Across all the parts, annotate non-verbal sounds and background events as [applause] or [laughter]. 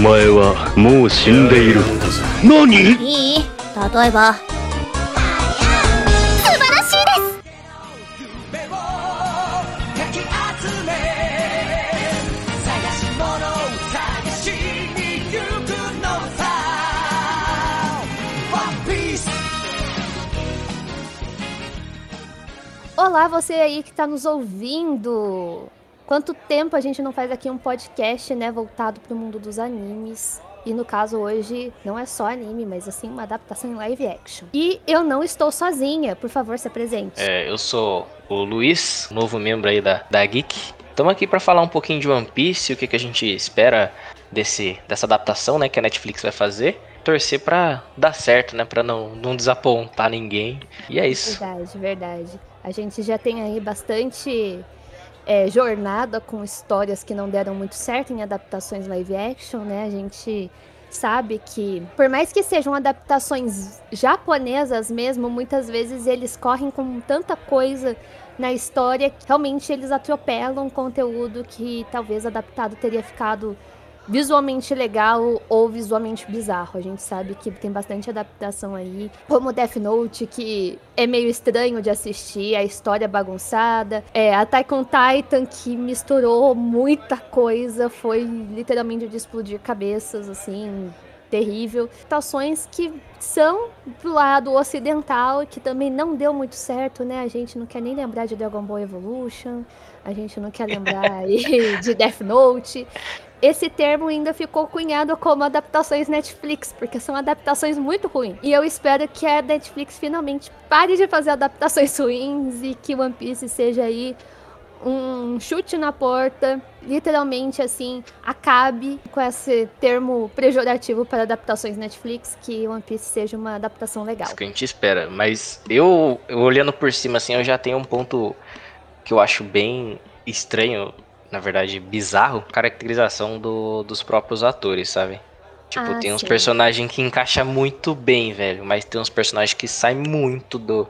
前はもう死んでいる何いい例えば素晴らしいです「Olá, você aí que tá nos ouvindo! Quanto tempo a gente não faz aqui um podcast, né, voltado pro mundo dos animes? E no caso hoje não é só anime, mas assim uma adaptação em live action. E eu não estou sozinha, por favor, se apresente. É, eu sou o Luiz, novo membro aí da, da Geek. Estamos aqui para falar um pouquinho de One Piece, o que, que a gente espera desse, dessa adaptação, né, que a Netflix vai fazer. Torcer para dar certo, né, para não, não desapontar ninguém. E é isso. Verdade, verdade. A gente já tem aí bastante é, jornada com histórias que não deram muito certo em adaptações live action, né? A gente sabe que, por mais que sejam adaptações japonesas mesmo, muitas vezes eles correm com tanta coisa na história que realmente eles atropelam conteúdo que talvez adaptado teria ficado visualmente legal ou visualmente bizarro. A gente sabe que tem bastante adaptação aí, como Death Note, que é meio estranho de assistir, a história bagunçada. É, Attack on Titan, que misturou muita coisa, foi literalmente de explodir cabeças, assim, terrível. Adaptações que são do lado ocidental, que também não deu muito certo, né? A gente não quer nem lembrar de Dragon Ball Evolution, a gente não quer lembrar aí [laughs] de Death Note esse termo ainda ficou cunhado como adaptações Netflix, porque são adaptações muito ruins. E eu espero que a Netflix finalmente pare de fazer adaptações [laughs] ruins e que One Piece seja aí um chute na porta, literalmente assim, acabe com esse termo pejorativo para adaptações Netflix, que One Piece seja uma adaptação legal. Isso que a gente espera, mas eu, eu olhando por cima assim, eu já tenho um ponto que eu acho bem estranho na verdade, bizarro, caracterização do, dos próprios atores, sabe? Tipo, Ah, tem uns personagens que encaixa muito bem, velho. Mas tem uns personagens que saem muito do,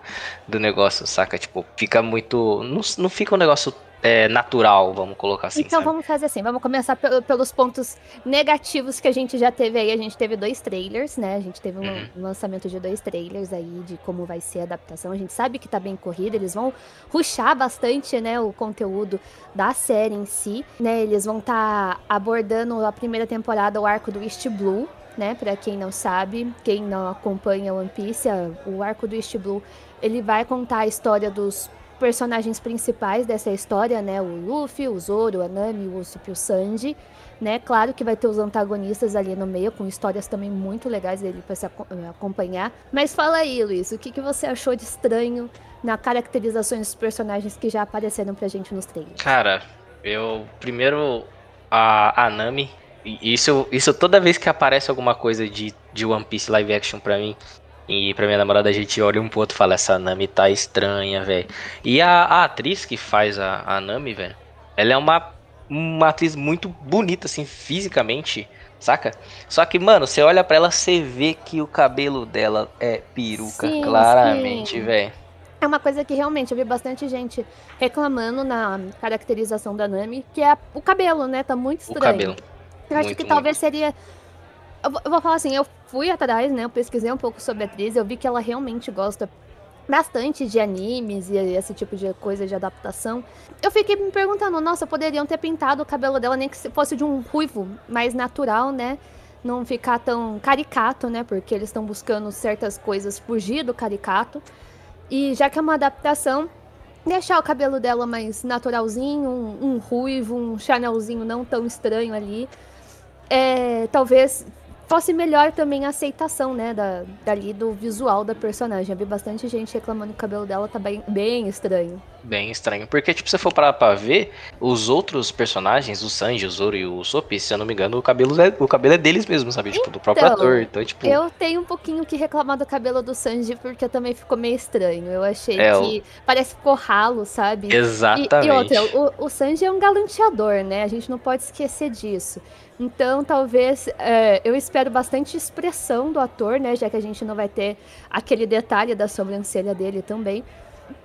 do negócio, saca? Tipo, fica muito. Não, não fica um negócio é, natural, vamos colocar assim. então sabe? vamos fazer assim, vamos começar pelo- pelos pontos negativos que a gente já teve aí. A gente teve dois trailers, né? A gente teve um Uhum. lançamento de dois trailers aí de como vai ser a adaptação. A gente sabe que tá bem corrido, eles vão ruxar bastante, né, o conteúdo da série em si, né? Eles vão estar abordando a primeira temporada, o arco do East Blue, né? Pra quem não sabe, quem não acompanha One Piece, o arco do East Blue, ele vai contar a história dos personagens principais dessa história, né? O Luffy, o Zoro, a Nami, o Usopp e o Sanji, né? Claro que vai ter os antagonistas ali no meio, com histórias também muito legais dele para se eh, acompanhar. Mas fala aí, Luiz, o que, que você achou de estranho na caracterização dos personagens que já apareceram pra gente nos trailers? Cara, eu. Primeiro, a, a Nami. Isso, isso toda vez que aparece alguma coisa de, de One Piece live action pra mim. E pra minha namorada a gente olha um pro outro e fala: Essa Nami tá estranha, velho. E a, a atriz que faz a, a Nami, velho, ela é uma, uma atriz muito bonita, assim, fisicamente, saca? Só que, mano, você olha pra ela, você vê que o cabelo dela é peruca, Sim, claramente, velho. É uma coisa que realmente eu vi bastante gente reclamando na caracterização da Nami, que é o cabelo, né? Tá muito O estranho. cabelo. Eu acho Muito, que talvez seria. Eu vou, falar assim, eu fui atrás, né? Eu pesquisei um pouco sobre a atriz, eu vi que ela realmente gosta bastante de animes e esse tipo de coisa de adaptação. Eu fiquei me perguntando, nossa, poderiam ter pintado o cabelo dela nem que se fosse de um ruivo mais natural, né? Não ficar tão caricato, né? Porque eles estão buscando certas coisas fugir do caricato. E já que é uma adaptação, deixar o cabelo dela mais naturalzinho, um, um ruivo, um chanelzinho não tão estranho ali. É, talvez fosse melhor também a aceitação, né, da, dali do visual da personagem. Eu vi bastante gente reclamando que o cabelo dela tá bem, bem estranho. Bem estranho. Porque, tipo, se você for parar pra ver, os outros personagens, o Sanji, o Zoro e o Sop, se eu não me engano, o cabelo é, o cabelo é deles mesmo, sabe? Tipo, do próprio Então, ator. Então, tipo, Eu tenho um pouquinho que reclamar do cabelo do Sanji, porque também ficou meio estranho. Eu achei É, que parece que ficou ralo, sabe? E- exatamente. E, outra, o, o Sanji é um galanteador, né? A gente não pode esquecer disso. Então, talvez, é, eu espero bastante expressão do ator, né? Já que a gente não vai ter aquele detalhe da sobrancelha dele também.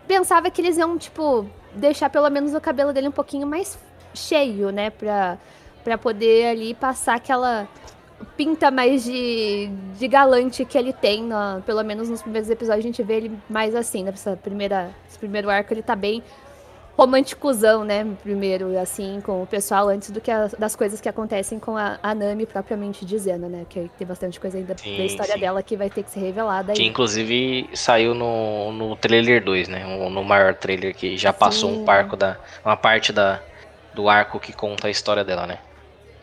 Pensava que eles iam, tipo, deixar pelo menos o cabelo dele um pouquinho mais cheio, né? Pra, pra poder ali passar aquela pinta mais de, de galante que ele tem, no, pelo menos nos primeiros episódios a gente vê ele mais assim, nessa primeira, esse primeiro arco ele tá bem românticozão, né, primeiro, assim, com o pessoal, antes do que a, das coisas que acontecem com a, a, Nami propriamente dizendo, né, que tem bastante coisa ainda sim, da história sim. dela que vai ter que ser revelada. Que aí. inclusive saiu no, no trailer 2, né, no maior trailer que já passou sim. um parco da, uma parte da, do arco que conta a história dela, né.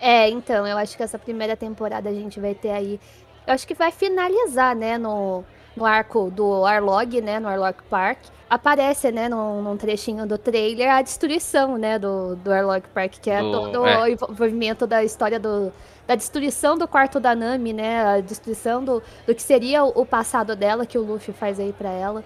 É, então, eu acho que essa primeira temporada a gente vai ter aí. Eu acho que vai finalizar, né, no, no arco do Arlog, né, no Arlog Park. Aparece, né, num, num trechinho do trailer, a destruição, né, do, do Arlog Park, que é do, todo é. o envolvimento da história do, da destruição do quarto da Nami, né, a destruição do, do que seria o, o passado dela, que o Luffy faz aí para ela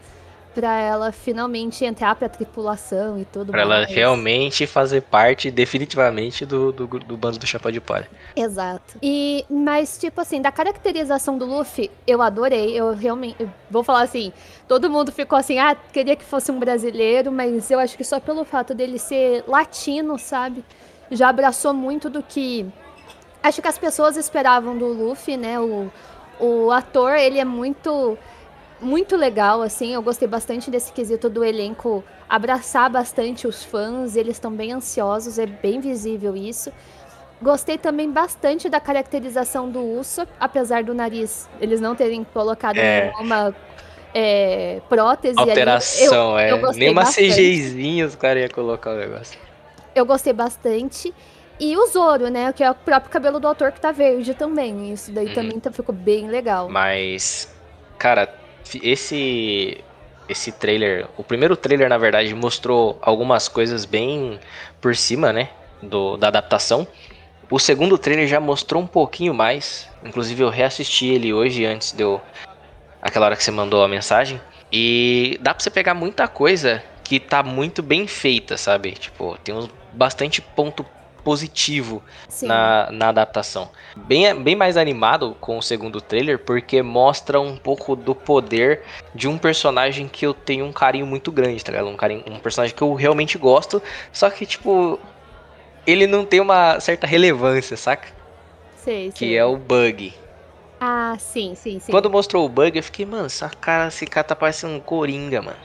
para ela finalmente entrar para a tripulação e tudo Para ela realmente fazer parte definitivamente do, do, do bando do Chapéu de Palha. Exato. E mas tipo assim, da caracterização do Luffy, eu adorei. Eu realmente eu vou falar assim, todo mundo ficou assim, ah, queria que fosse um brasileiro, mas eu acho que só pelo fato dele ser latino, sabe? Já abraçou muito do que acho que as pessoas esperavam do Luffy, né? O, o ator, ele é muito muito legal, assim. Eu gostei bastante desse quesito do elenco abraçar bastante os fãs. Eles estão bem ansiosos, é bem visível isso. Gostei também bastante da caracterização do Usopp, apesar do nariz eles não terem colocado é. nenhuma é, prótese Alteração, ali. Eu, é. Eu Nem uma CGzinha os caras iam colocar o negócio. Eu gostei bastante. E o Zoro, né? Que é o próprio cabelo do autor que tá verde também. Isso daí uhum. também tá, ficou bem legal. Mas, cara, esse esse trailer, o primeiro trailer na verdade mostrou algumas coisas bem por cima, né, do, da adaptação. O segundo trailer já mostrou um pouquinho mais, inclusive eu reassisti ele hoje antes de eu aquela hora que você mandou a mensagem e dá para você pegar muita coisa que tá muito bem feita, sabe? Tipo, tem uns bastante ponto positivo na, na adaptação. Bem, bem mais animado com o segundo trailer, porque mostra um pouco do poder de um personagem que eu tenho um carinho muito grande, tá ligado? Um, carinho, um personagem que eu realmente gosto, só que, tipo, ele não tem uma certa relevância, saca? Sei, que sei. é o Bug. Ah, sim, sim, sim. Quando mostrou o Bug, eu fiquei, mano, essa cara, esse cara tá parecendo um Coringa, mano.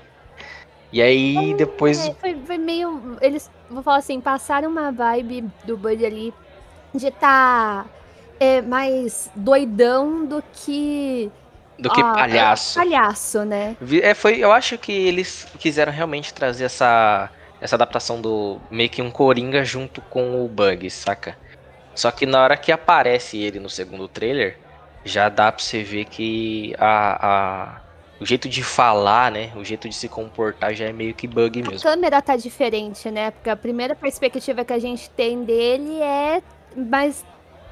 E aí depois. É, foi, foi, meio. Eles, vou falar assim, passaram uma vibe do Buddy ali de estar tá, é, mais doidão do que. Do que ó, palhaço. É, palhaço, né? É, foi, eu acho que eles quiseram realmente trazer essa, essa adaptação do meio que um Coringa junto com o Bug, saca? Só que na hora que aparece ele no segundo trailer, já dá pra você ver que a o jeito de falar, né? O jeito de se comportar já é meio que bug mesmo. A câmera tá diferente, né? Porque a primeira perspectiva que a gente tem dele é mais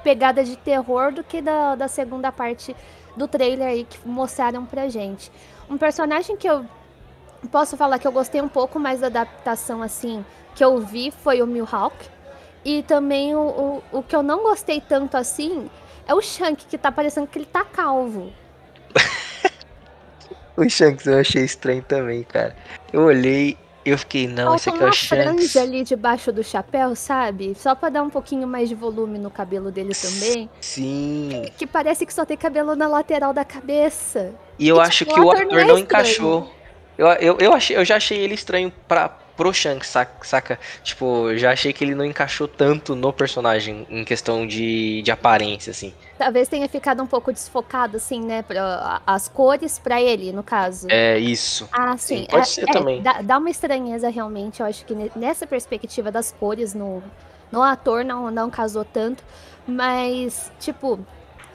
pegada de terror do que da, da segunda parte do trailer aí que mostraram pra gente. Um personagem que eu posso falar que eu gostei um pouco mais da adaptação, assim, que eu vi foi o Mihawk. E também o, o, o que eu não gostei tanto assim é o Shank, que tá parecendo que ele tá calvo. [laughs] O Shanks eu achei estranho também, cara. Eu olhei, eu fiquei, não, esse aqui é o Shanks. franja ali debaixo do chapéu, sabe? Só pra dar um pouquinho mais de volume no cabelo dele também. Sim. Que, que parece que só tem cabelo na lateral da cabeça. E eu e, acho tipo, que o ator, não, é não encaixou. Eu, eu, eu, achei, eu já achei ele estranho pra, pro Shanks, saca? Tipo, já achei que ele não encaixou tanto no personagem em questão de, de aparência, assim. Talvez tenha ficado um pouco desfocado, assim, né? Pra, as cores para ele, no caso. É, isso. Ah, sim. sim pode é, ser é, também. Dá, dá, uma estranheza, realmente. Eu acho que nessa perspectiva das cores no, no ator não, não casou tanto. Mas, tipo,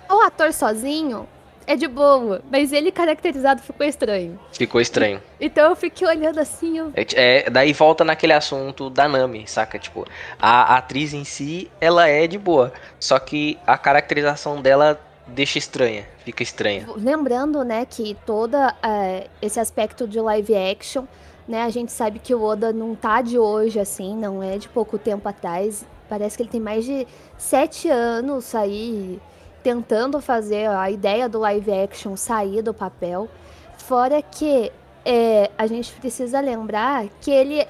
o ator sozinho, é de boa, mas ele caracterizado ficou estranho. Ficou estranho. Então eu fiquei olhando assim. Eu... É, é, daí volta naquele assunto da Nami, saca? Tipo, a, a atriz em si, ela é de boa. Só que a caracterização dela deixa estranha, fica estranha. Lembrando, né, que todo é, esse aspecto de live action, né, a gente sabe que o Oda não tá de hoje, assim, não é de pouco tempo atrás. Parece que ele tem mais de sete anos aí tentando fazer a ideia do live action sair do papel. Fora que é, a gente precisa lembrar que ele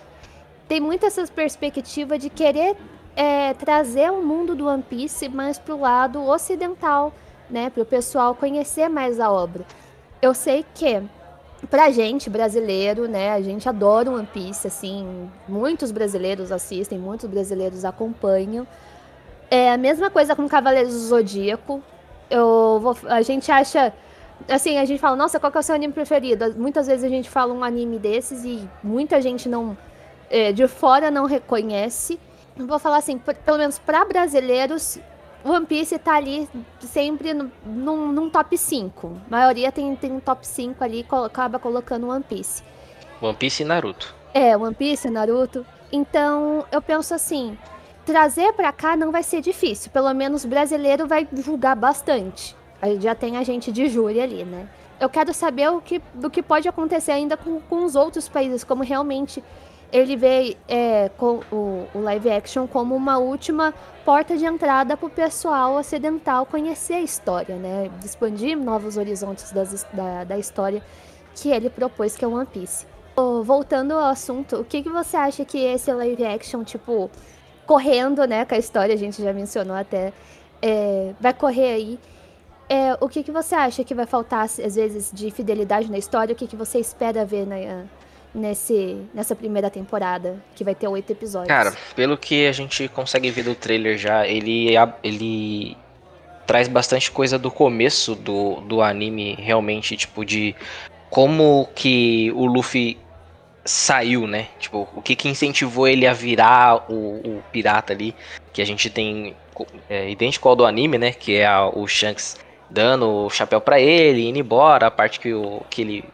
tem muito essa perspectiva de querer é, trazer o mundo do One Piece mais pro lado ocidental, né? Para o pessoal conhecer mais a obra. Eu sei que pra gente brasileiro, né, a gente adora One Piece, assim, muitos brasileiros assistem, muitos brasileiros acompanham. É a mesma coisa com Cavaleiros do Zodíaco. Eu vou, a gente acha assim, a gente fala, nossa, qual que é o seu anime preferido? Muitas vezes a gente fala um anime desses e muita gente não é, de fora não reconhece. Vou falar assim, pelo menos para brasileiros, One Piece tá ali sempre no, num, num, top 5. A maioria tem, tem um top 5 ali e acaba colocando One Piece. One Piece e Naruto. É, One Piece, Naruto. Então, eu penso assim, trazer para cá não vai ser difícil. Pelo menos brasileiro vai julgar bastante. Já tem a gente de júri ali, né? Eu quero saber o que, do que pode acontecer ainda com, com os outros países, como realmente ele vê é, o, o, live action como uma última porta de entrada para o pessoal ocidental conhecer a história, né? Expandir novos horizontes das, da, da história que ele propôs, que é One Piece. Voltando ao assunto, o que, que você acha que esse live action, tipo, correndo, né, com a história, a gente já mencionou até, é, vai correr aí. É, o que, que você acha que vai faltar, às vezes, de fidelidade na história? O que, que você espera ver na, nesse, nessa primeira temporada, que vai ter oito episódios. Cara, pelo que a gente consegue ver do trailer já, ele, ele traz bastante coisa do começo do, do anime, realmente, tipo, de como que o Luffy saiu, né? Tipo, o que que incentivou ele a virar o, o pirata ali, que a gente tem é, idêntico ao do anime, né? Que é a, o Shanks dando o chapéu para ele, indo embora, a parte que, o, que ele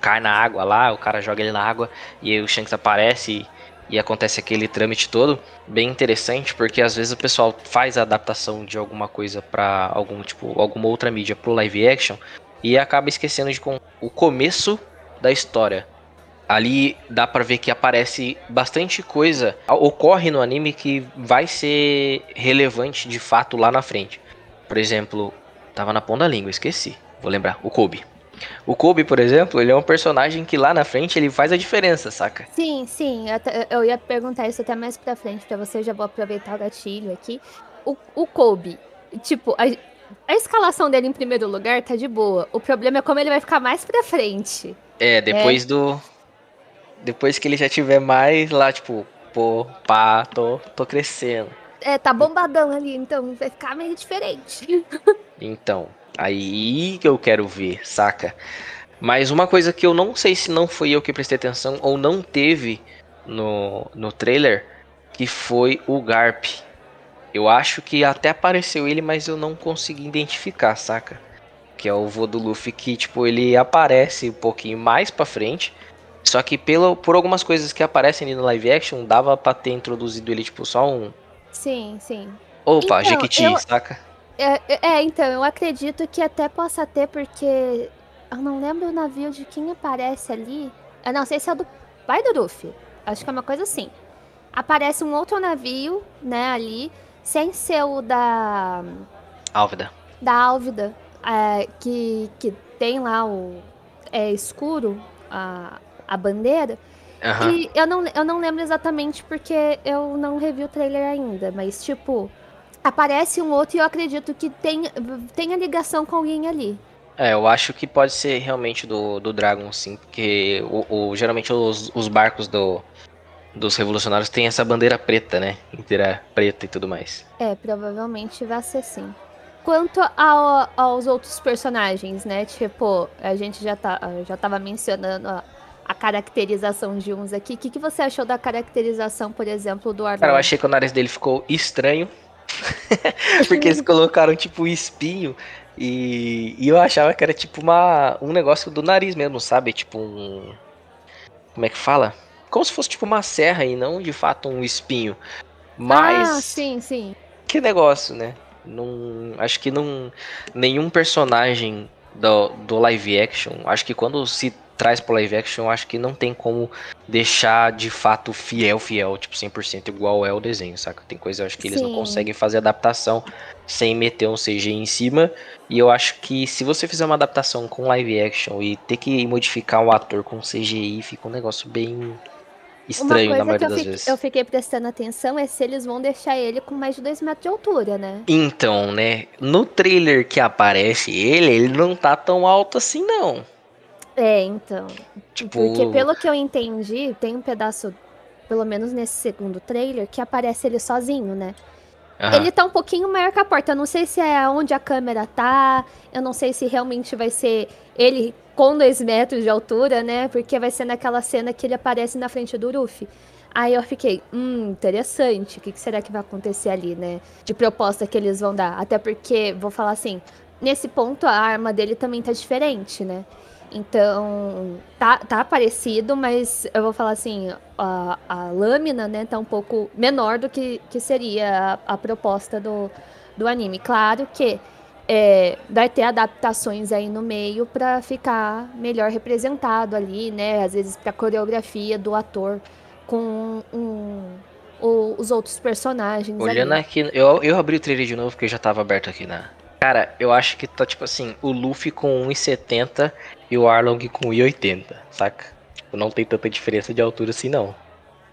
cai na água lá, o cara joga ele na água e o Shanks aparece e, e acontece aquele trâmite todo. Bem interessante, porque às vezes o pessoal faz a adaptação de alguma coisa para algum tipo, alguma outra mídia pro live action e acaba esquecendo de com o começo da história. Ali dá para ver que aparece bastante coisa, ocorre no anime que vai ser relevante de fato lá na frente. Por exemplo, tava na ponta da língua, esqueci. Vou lembrar, o Kobe. O Kobe, por exemplo, ele é um personagem que lá na frente ele faz a diferença, saca? Sim, sim. Eu ia perguntar isso até mais pra frente pra você, já vou aproveitar o gatilho aqui. O, o Kobe, tipo, a, a escalação dele em primeiro lugar tá de boa. O problema é como ele vai ficar mais pra frente. É, depois é. do. Depois que ele já tiver mais lá, tipo, pô, pá, tô, tô crescendo. É, tá bombadão ali, então vai ficar meio diferente. [laughs] Então, Aí que eu quero ver, saca? Mas uma coisa que eu não sei se não foi eu que prestei atenção ou não teve no, no trailer, que foi o Garp. Eu acho que até apareceu ele, mas eu não consegui identificar, saca? Que é o vô do Luffy que, tipo, ele aparece um pouquinho mais pra frente. Só que pelo, por algumas coisas que aparecem ali no live action, dava pra ter introduzido ele, tipo, só um. Sim, sim. Opa, então, Jequiti, eu... saca? É, é, é, então, eu acredito que até possa ter, porque eu não lembro o navio de quem aparece ali. Eu não sei se é do pai do Luffy. Acho que é uma coisa assim. Aparece um outro navio, né, ali, sem ser o da. Álvida. Da Álvida, é, que, que tem lá o. É escuro, a, a bandeira. Uhum. E eu não, eu não lembro exatamente porque eu não revi o trailer ainda, mas tipo aparece um outro e eu acredito que tem, tem a ligação com alguém ali. É, eu acho que pode ser realmente do, do Dragon, sim, porque o, o geralmente os, os barcos do, dos revolucionários têm essa bandeira preta, né? Inteira preta e tudo mais. É, provavelmente vai ser sim. Quanto ao, aos outros personagens, né? Tipo, a gente já, tá, já tava mencionando a, a caracterização de uns aqui. O que, que você achou da caracterização, por exemplo, do Arlong? Cara, eu achei que o nariz dele ficou estranho. [laughs] Porque eles colocaram tipo um espinho e, e, eu achava que era tipo uma, um negócio do nariz mesmo, sabe? Tipo um. Como é que fala? Como se fosse tipo uma serra e não de fato um espinho. Mas. Ah, sim, sim. Que negócio, né? Não, acho que não. Nenhum personagem do, do live action. Acho que quando se traz pro live action, eu acho que não tem como deixar de fato fiel, fiel, tipo 100% igual é o desenho, saca? Tem coisa eu acho que eles Sim. não conseguem fazer adaptação sem meter um CG em cima. E eu acho que se você fizer uma adaptação com live action e ter que modificar o ator com CGI, fica um negócio bem estranho Uma na que maioria eu, das vezes. eu fiquei prestando atenção é se eles vão deixar ele com mais de 2 metros de altura, né? Então, né? No trailer que aparece ele, ele não tá tão alto assim, não. É, então. Tipo, Porque pelo que eu entendi, tem um pedaço, pelo menos nesse segundo trailer, que aparece ele sozinho, né? Ele tá um pouquinho maior que a porta. Eu não sei se é onde a câmera tá. Eu não sei se realmente vai ser ele com dois metros de altura, né? Porque vai ser naquela cena que ele aparece na frente do Ruffy. Aí eu fiquei, hum, interessante. O que, que será que vai acontecer ali, né? De proposta que eles vão dar. Até porque, vou falar assim, nesse ponto a arma dele também tá diferente, né? Então, tá, tá parecido, mas eu vou falar assim, a, a lâmina, né, tá um pouco menor do que, que seria a, a proposta do, do anime. Claro que é, vai ter adaptações aí no meio pra ficar melhor representado ali, né? Às vezes pra coreografia do ator com um, o- os outros personagens Olhando ali. aqui, eu, eu abri o trailer de novo porque já tava aberto aqui na. Cara, eu acho que tá tipo assim, o Luffy com 1,70 e o Arlong com 1,80, saca? Tipo, não tem tanta diferença de altura assim, não.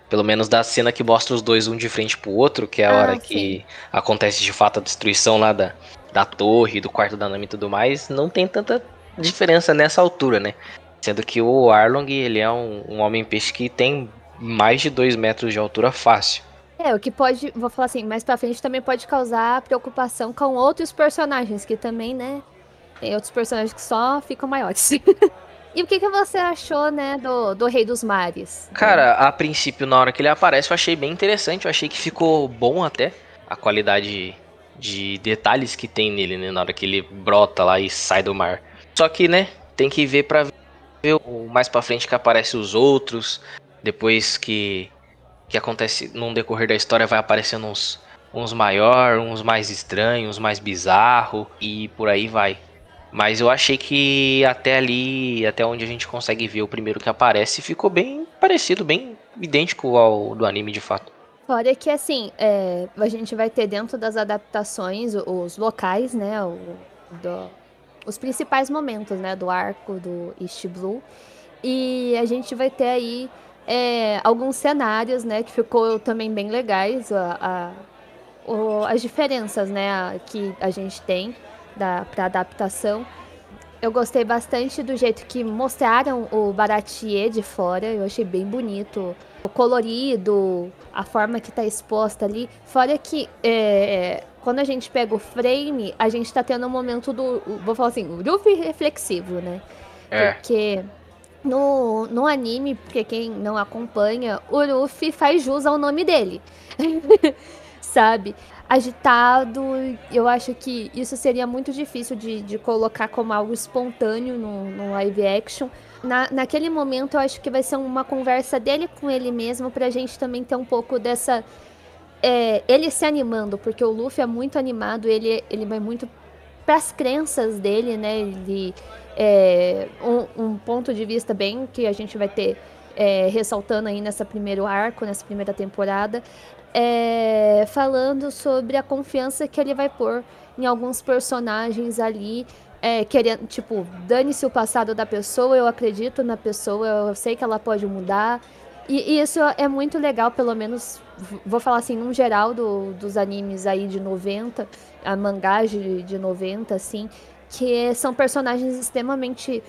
Pelo menos da cena que mostra os dois um de frente pro outro, que é a Ah, hora sim. que acontece de fato a destruição lá da, da torre, do quarto da Nami e tudo mais, não tem tanta diferença nessa altura, né? Sendo que o Arlong, ele é um, um homem-peixe que tem mais de 2 metros de altura fácil. É, o que pode, vou falar assim, mais pra frente também pode causar preocupação com outros personagens, que também, né, tem outros personagens que só ficam maiores. [laughs] e o que, que você achou, né, do, do Rei dos Mares? Cara, a princípio, na hora que ele aparece, eu achei bem interessante. Eu achei que ficou bom até a qualidade de detalhes que tem nele, né? Na hora que ele brota lá e sai do mar. Só que, né, tem que ver pra ver o mais pra frente que aparece os outros. Depois que, que acontece num decorrer da história, vai aparecendo uns, uns maior, uns mais estranhos, uns mais bizarro e por aí vai. Mas eu achei que até ali, até onde a gente consegue ver o primeiro que aparece, ficou bem parecido, bem idêntico ao do anime de fato. Fora que, assim, é, a gente vai ter dentro das adaptações os locais, né, o- do- os principais momentos, né, do arco do East Blue. E a gente vai ter aí é, alguns cenários, né, que ficou também bem legais, a- a- o- as diferenças, né, a- que a gente tem da, pra adaptação. Eu gostei bastante do jeito que mostraram o Baratier de fora, eu achei bem bonito. O colorido, a forma que tá exposta ali. Fora que é, quando a gente pega o frame, a gente tá tendo um momento do. Vou falar assim, o Luffy reflexivo, né? É. Porque no, no anime, porque quem não acompanha, o Luffy faz jus ao nome dele. [laughs] Sabe? Agitado, eu acho que isso seria muito difícil de, de colocar como algo espontâneo no, no live action. Na, naquele momento, eu acho que vai ser uma conversa dele com ele mesmo, pra gente também ter um pouco dessa. é, ele se animando, porque o Luffy é muito animado, ele, ele vai muito pras crenças dele, né? Ele, é, um, um ponto de vista bem que a gente vai ter é, ressaltando aí nessa primeiro arco, nessa primeira temporada, é, falando sobre a confiança que ele vai pôr em alguns personagens ali, é, querendo, tipo, dane-se o passado da pessoa, eu acredito na pessoa, eu sei que ela pode mudar. E, e isso é muito legal, pelo menos, vou falar assim, num geral do- dos animes aí de 90, a mangás de, de 90, assim, que são personagens extremamente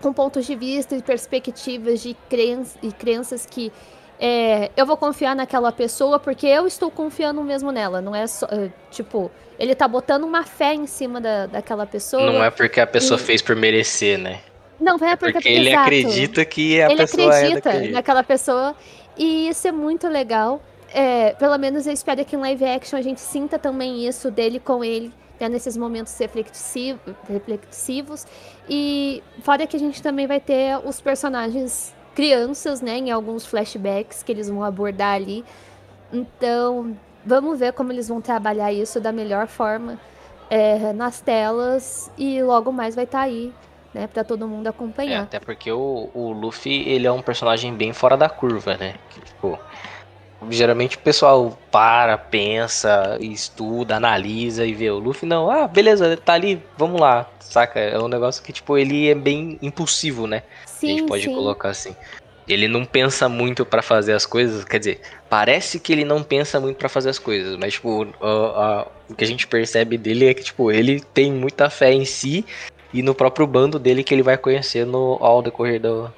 com pontos de vista e perspectivas de crença, e crenças que é, eu vou confiar naquela pessoa porque eu estou confiando mesmo nela. Não é só, é, tipo, ele tá botando uma fé em cima da, daquela pessoa. Não é porque a pessoa E- fez por merecer, né? Não, é porque, Porque ele exato. acredita que a ele pessoa é acredita jeito. naquela pessoa e isso é muito legal. É, pelo menos eu espero que em live action a gente sinta também isso dele com ele, né, nesses momentos reflexivo- reflexivos. E fora que a gente também vai ter os personagens crianças, né, em alguns flashbacks que eles vão abordar ali. Então, vamos ver como eles vão trabalhar isso da melhor forma é, nas telas e logo mais vai estar aí, né, para todo mundo É, acompanhar. até porque o, o Luffy, ele é um personagem bem fora da curva, né? Que, tipo, geralmente o pessoal para, pensa, estuda, analisa e vê. O Luffy não, ah, beleza, tá ali, vamos lá, saca? É um negócio que, tipo, ele é bem impulsivo, né? Sim, a gente pode sim. colocar assim. ele não pensa muito pra fazer as coisas. Quer dizer, parece que ele não pensa muito pra fazer as coisas, mas, tipo, a- a- o que a gente percebe dele é que, tipo, ele tem muita fé em si e no próprio bando dele que ele vai conhecendo ao decorrer do.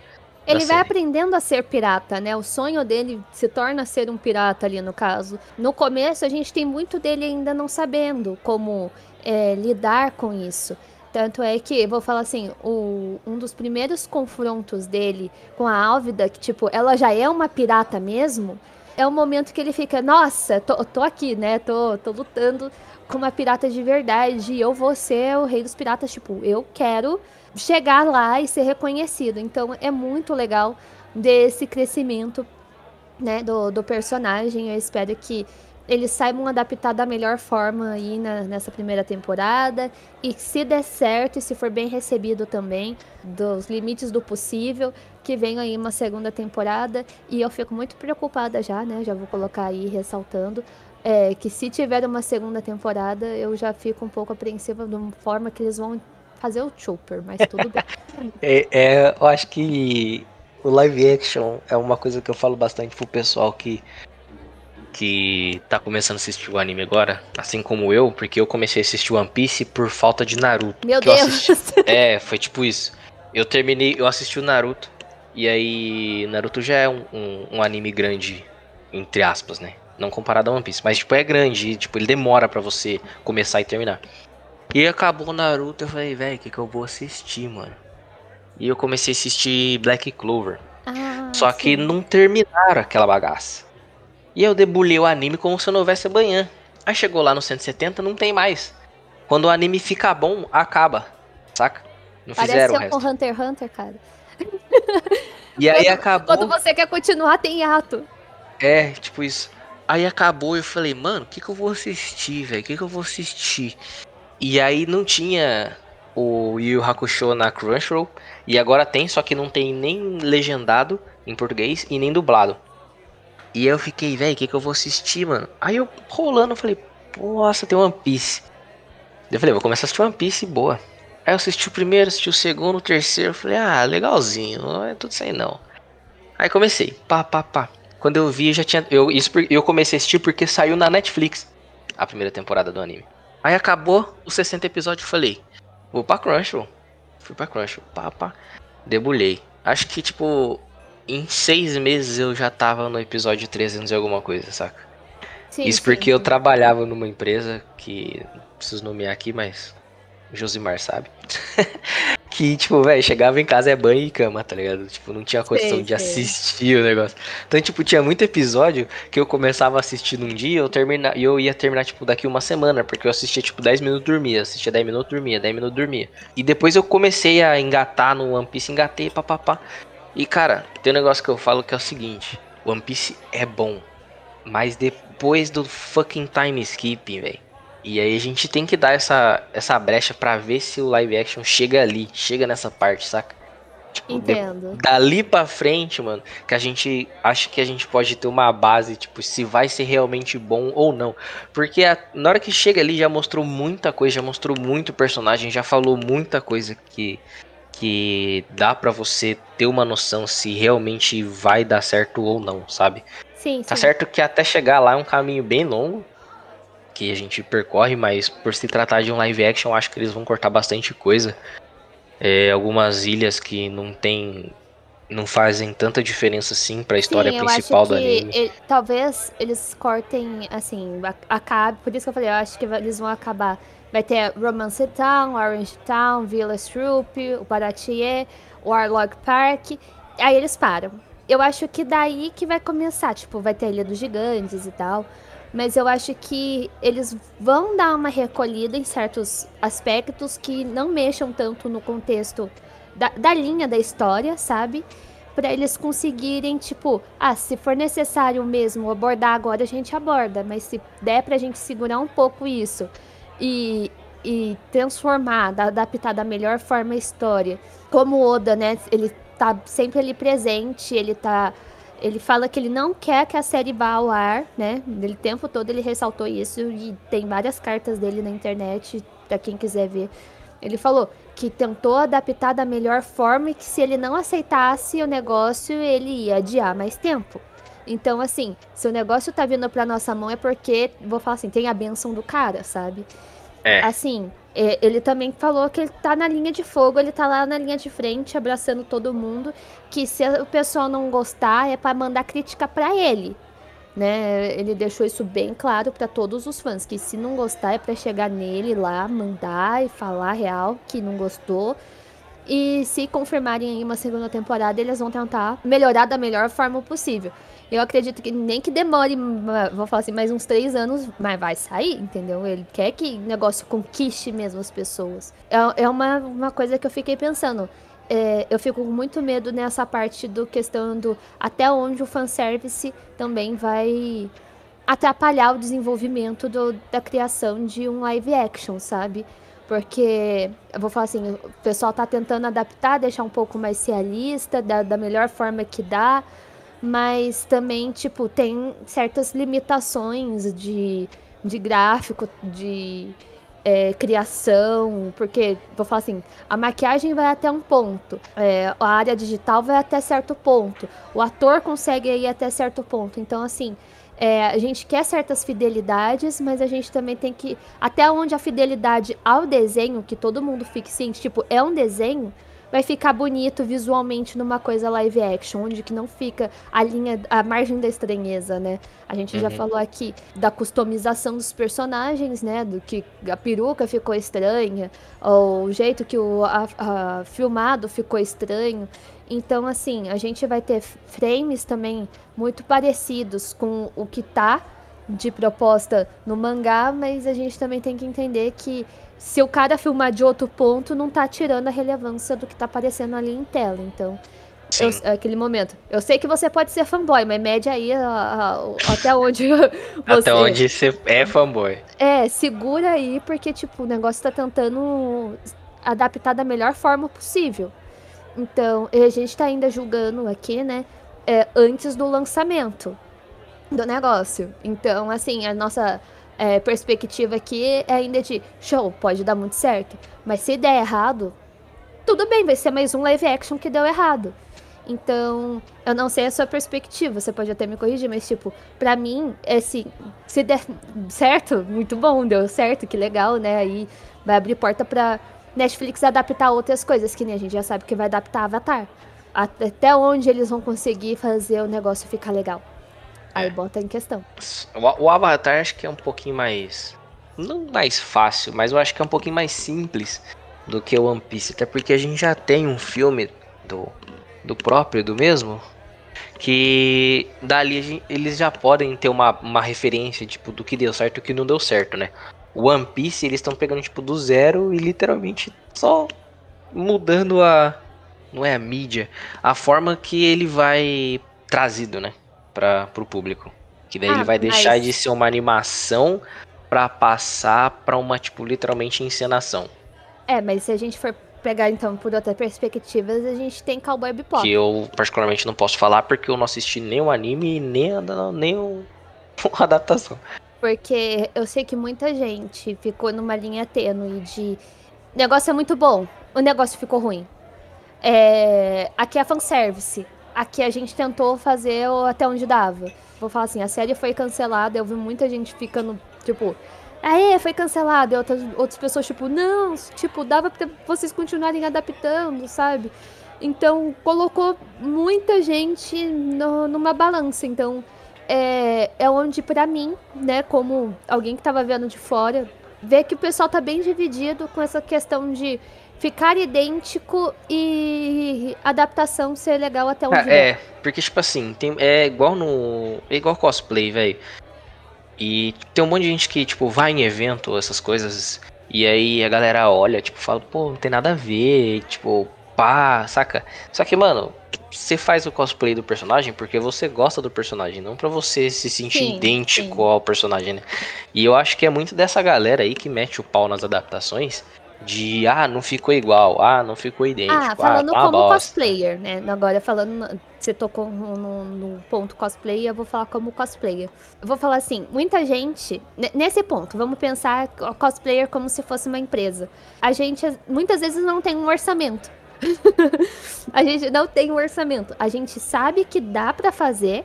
Ele vai série. aprendendo a ser pirata, né? O sonho dele se torna ser um pirata ali no caso. No começo a gente tem muito dele ainda não sabendo como é, lidar com isso. Tanto é que, vou falar assim, o- um dos primeiros confrontos dele com a Álvida, que tipo, ela já é uma pirata mesmo, é o momento que ele fica, nossa, tô, tô aqui, né? Tô, tô lutando com uma pirata de verdade. E eu vou ser o rei dos piratas. Tipo, eu quero chegar lá e ser reconhecido. Então é muito legal desse crescimento né, do, do personagem. Eu espero que eles saibam adaptar da melhor forma aí na- nessa primeira temporada. E se der certo e se for bem recebido também, dos limites do possível, que venha aí uma segunda temporada. E eu fico muito preocupada já, né? Já vou colocar aí ressaltando. é, que se tiver uma segunda temporada, eu já fico um pouco apreensiva da forma que eles vão fazer o Chopper, mas tudo bem. [laughs] É, é, eu acho que o live action é uma coisa que eu falo bastante pro pessoal que que tá começando a assistir o anime agora, assim como eu, porque eu comecei a assistir One Piece por falta de Naruto. Meu Deus! assisti- É, foi tipo isso. Eu terminei, eu assisti o Naruto, e aí Naruto já é um, um, um anime grande, entre aspas, né? Não comparado a One Piece, mas tipo, é grande, e, tipo, ele demora pra você começar e terminar. E aí acabou Naruto, eu falei, velho, o que, que eu vou assistir, mano? E eu comecei a assistir Black Clover. Ah, Só que sim. não terminaram aquela bagaça. E eu debulhei o anime como se eu não houvesse amanhã. Aí chegou lá no 170, não tem mais. Quando o anime fica bom, acaba. Saca? Não Parece fizeram o resto. com Hunter x Hunter, cara. E aí Quando- acabou. Quando você quer continuar, tem ato. É, tipo isso. Aí acabou e eu falei, mano, o que, que eu vou assistir, velho? O que, que eu vou assistir? E aí não tinha o Yu Hakusho na Crunchyroll. E agora tem, só que não tem nem legendado em português e nem dublado. E eu fiquei, velho, o que, que eu vou assistir, mano? Aí eu rolando, falei, nossa, tem One Piece. Eu falei, vou começar a assistir One Piece, boa. Aí eu assisti o primeiro, assisti o segundo, o terceiro, eu falei, ah, legalzinho, não é tudo isso aí não. Aí comecei, pá, pá, pá. Quando eu vi, já tinha. Eu, isso, eu comecei a assistir porque saiu na Netflix a primeira temporada do anime. Aí acabou os 60 episódios, eu falei, vou pra Crunchyroll. Fui pra Crunchyroll, pá. Debulhei. Acho que, tipo, em seis meses eu já tava no episódio 300 e alguma coisa, saca? Sim, Isso sim, porque eu sim. trabalhava numa empresa que. Não preciso nomear aqui, mas. Josimar sabe. [laughs] que, tipo, velho, chegava em casa é banho e cama, tá ligado? Tipo, não tinha condição Sei, de sei. assistir o negócio. Então, tipo, tinha muito episódio que eu começava a assistir num dia eu termina, e eu ia terminar, tipo, daqui uma semana, porque eu assistia, tipo, 10 minutos dormia, assistia 10 minutos dormia, 10 minutos dormia. E depois eu comecei a engatar no One Piece, engatei, papapá. E, cara, tem um negócio que eu falo que é o seguinte: One Piece é bom, mas depois do fucking time skip, velho. E aí a gente tem que dar essa, essa brecha pra ver se o live action chega ali, chega nessa parte, saca? Tipo, de- Entendo. dali pra frente, mano, que a gente acha que a gente pode ter uma base, tipo, se vai ser realmente bom ou não. Porque a- na hora que chega ali já mostrou muita coisa, já mostrou muito personagem, já falou muita coisa que, que dá pra você ter uma noção se realmente vai dar certo ou não, sabe? Sim, Tá sim. certo que até chegar lá é um caminho bem longo que a gente percorre, mas por se tratar de um live action, eu acho que eles vão cortar bastante coisa. É, algumas ilhas que não tem, não fazem tanta diferença assim pra história Sim, principal do anime. ele- talvez eles cortem, assim, a- acabe. Por isso que eu falei, eu acho que eles vão acabar. Vai ter Romance Town, Orange Town, Villa Stroop, o Baratier, o Warlock Park. Aí eles param. Eu acho que daí que vai começar. Tipo, vai ter a Ilha dos Gigantes e tal. Mas eu acho que eles vão dar uma recolhida em certos aspectos que não mexam tanto no contexto da, da linha da história, sabe? Pra eles conseguirem, tipo, ah, se for necessário mesmo abordar agora, a gente aborda. Mas se der pra gente segurar um pouco isso e, e transformar, da- adaptar da melhor forma a história. Como o Oda, né? Ele tá sempre ali presente, ele tá. Ele fala que ele não quer que a série vá ao ar, né? Ele, o tempo todo ele ressaltou isso e tem várias cartas dele na internet, pra quem quiser ver. Ele falou que tentou adaptar da melhor forma e que se ele não aceitasse o negócio, ele ia adiar mais tempo. Então, assim, se o negócio tá vindo pra nossa mão é porque, vou falar assim, tem a benção do cara, sabe? É. Assim, é, ele também falou que ele tá na linha de fogo, ele tá lá na linha de frente, abraçando todo mundo. Que se o pessoal não gostar, é para mandar crítica para ele. Né? Ele deixou isso bem claro para todos os fãs, que se não gostar é para chegar nele lá, mandar e falar real que não gostou. E se confirmarem aí uma segunda temporada, eles vão tentar melhorar da melhor forma possível. Eu acredito que nem que demore, vou falar assim, mais uns três anos, mas vai sair, entendeu? Ele quer que o negócio conquiste mesmo as pessoas. É, é uma, uma coisa que eu fiquei pensando. É, eu fico com muito medo nessa parte do questão do até onde o fanservice também vai atrapalhar o desenvolvimento do, da criação de um live action, sabe? Porque, eu vou falar assim, o pessoal tá tentando adaptar, deixar um pouco mais realista, da, da melhor forma que dá, mas também, tipo, tem certas limitações de, de gráfico, de é, criação, porque, vou falar assim, a maquiagem vai até um ponto, é, a área digital vai até certo ponto, o ator consegue ir até certo ponto, então, assim, é, a gente quer certas fidelidades, mas a gente também tem que, até onde a fidelidade ao desenho, que todo mundo fique assim, tipo, é um desenho, vai ficar bonito visualmente numa coisa live action, onde que não fica a linha, a margem da estranheza, né? A gente uhum. já falou aqui da customização dos personagens, né? Do que a peruca ficou estranha, ou o jeito que o a, a, filmado ficou estranho. Então, assim, a gente vai ter frames também muito parecidos com o que tá de proposta no mangá, mas a gente também tem que entender que se o cara filmar de outro ponto, não tá tirando a relevância do que tá aparecendo ali em tela. Então, eu, aquele momento. Eu sei que você pode ser fanboy, mas mede aí a, a, até onde [laughs] você. Até onde você é fanboy. É, segura aí, porque, tipo, o negócio tá tentando adaptar da melhor forma possível. Então, a gente tá ainda julgando aqui, né? É, antes do lançamento do negócio. Então, assim, a nossa é, perspectiva aqui é ainda de show, pode dar muito certo. Mas se der errado, tudo bem, vai ser mais um live action que deu errado. Então, eu não sei a sua perspectiva, você pode até me corrigir, mas tipo, pra mim, é assim, se der certo, muito bom, deu certo, que legal, né? Aí vai abrir porta pra Netflix adaptar outras coisas, que nem a gente já sabe que vai adaptar Avatar. Até onde eles vão conseguir fazer o negócio ficar legal. Aí é. bota em questão. O, o, Avatar acho que é um pouquinho mais. Não mais fácil, mas eu acho que é um pouquinho mais simples do que o One Piece. Até porque a gente já tem um filme do, do próprio, do mesmo. Que dali eles já podem ter uma, uma referência tipo, do que deu certo e o que não deu certo, né? O One Piece eles estão pegando tipo do zero e literalmente só mudando a. Não é a mídia, a forma que ele vai trazido, né? Para o público. Que daí ah, ele vai deixar de ser uma animação para passar para uma, tipo, literalmente encenação. É, mas se a gente for pegar então por outras perspectivas, a gente tem Cowboy Bebop. Que eu particularmente não posso falar porque eu não assisti nem o anime nem a, nem o, [laughs] a adaptação. Porque eu sei que muita gente ficou numa linha tênue de o negócio é muito bom, o negócio ficou ruim. É... Aqui é fanservice. Aqui a gente tentou fazer até onde dava. Vou falar assim, a série foi cancelada, eu vi muita gente ficando, tipo, aê, foi cancelada. E outras, outras pessoas, tipo, não, tipo, dava pra vocês continuarem adaptando, sabe? Então, colocou muita gente no, numa balança. Então, é, é onde, para mim, né, como alguém que tava vendo de fora, ver que o pessoal tá bem dividido com essa questão de ficar idêntico e adaptação ser legal até onde ah, É, porque, tipo assim, tem, é igual no. É igual cosplay, velho. E tem um monte de gente que, tipo, vai em evento, essas coisas. E aí a galera olha, tipo, fala, pô, não tem nada a ver, tipo, pá, saca? Só que, mano, você faz o cosplay do personagem porque você gosta do personagem, não para você se sentir sim, idêntico sim. ao personagem, né? E eu acho que é muito dessa galera aí que mete o pau nas adaptações De, ah, não ficou igual, ah, não ficou idêntico. Ah, falando ah, tá como bosta. cosplayer, né? Agora falando, você tocou no, no, ponto cosplayer, eu vou falar como cosplayer. Eu vou falar assim, muita gente, ne- nesse ponto, vamos pensar cosplayer como se fosse uma empresa. A gente muitas vezes não tem um orçamento. [laughs] a gente não tem um orçamento. A gente sabe que dá pra fazer,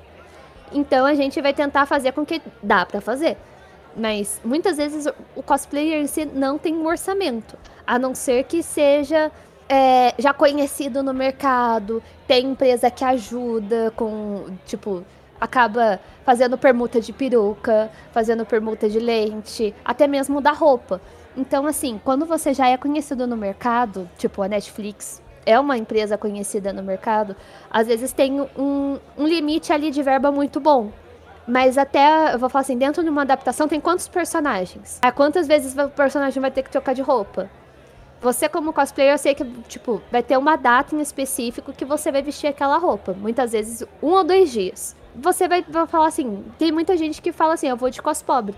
então a gente vai tentar fazer com que dá pra fazer. Mas muitas vezes o- cosplayer em si não tem um orçamento. A não ser que seja é, já conhecido no mercado, tem empresa que ajuda com, tipo, acaba fazendo permuta de peruca, fazendo permuta de lente, até mesmo da roupa. Então, assim, quando você já é conhecido no mercado, tipo a Netflix é uma empresa conhecida no mercado, às vezes tem um, um limite ali de verba muito bom. Mas até, eu vou falar assim, dentro de uma adaptação tem quantos personagens? Ah, quantas vezes o personagem vai ter que trocar de roupa? Você como cosplayer, eu sei que, tipo, vai ter uma data em específico que você vai vestir aquela roupa. Muitas vezes, um ou dois dias. Você vai, vai falar assim, tem muita gente que fala assim, eu vou de cos pobre.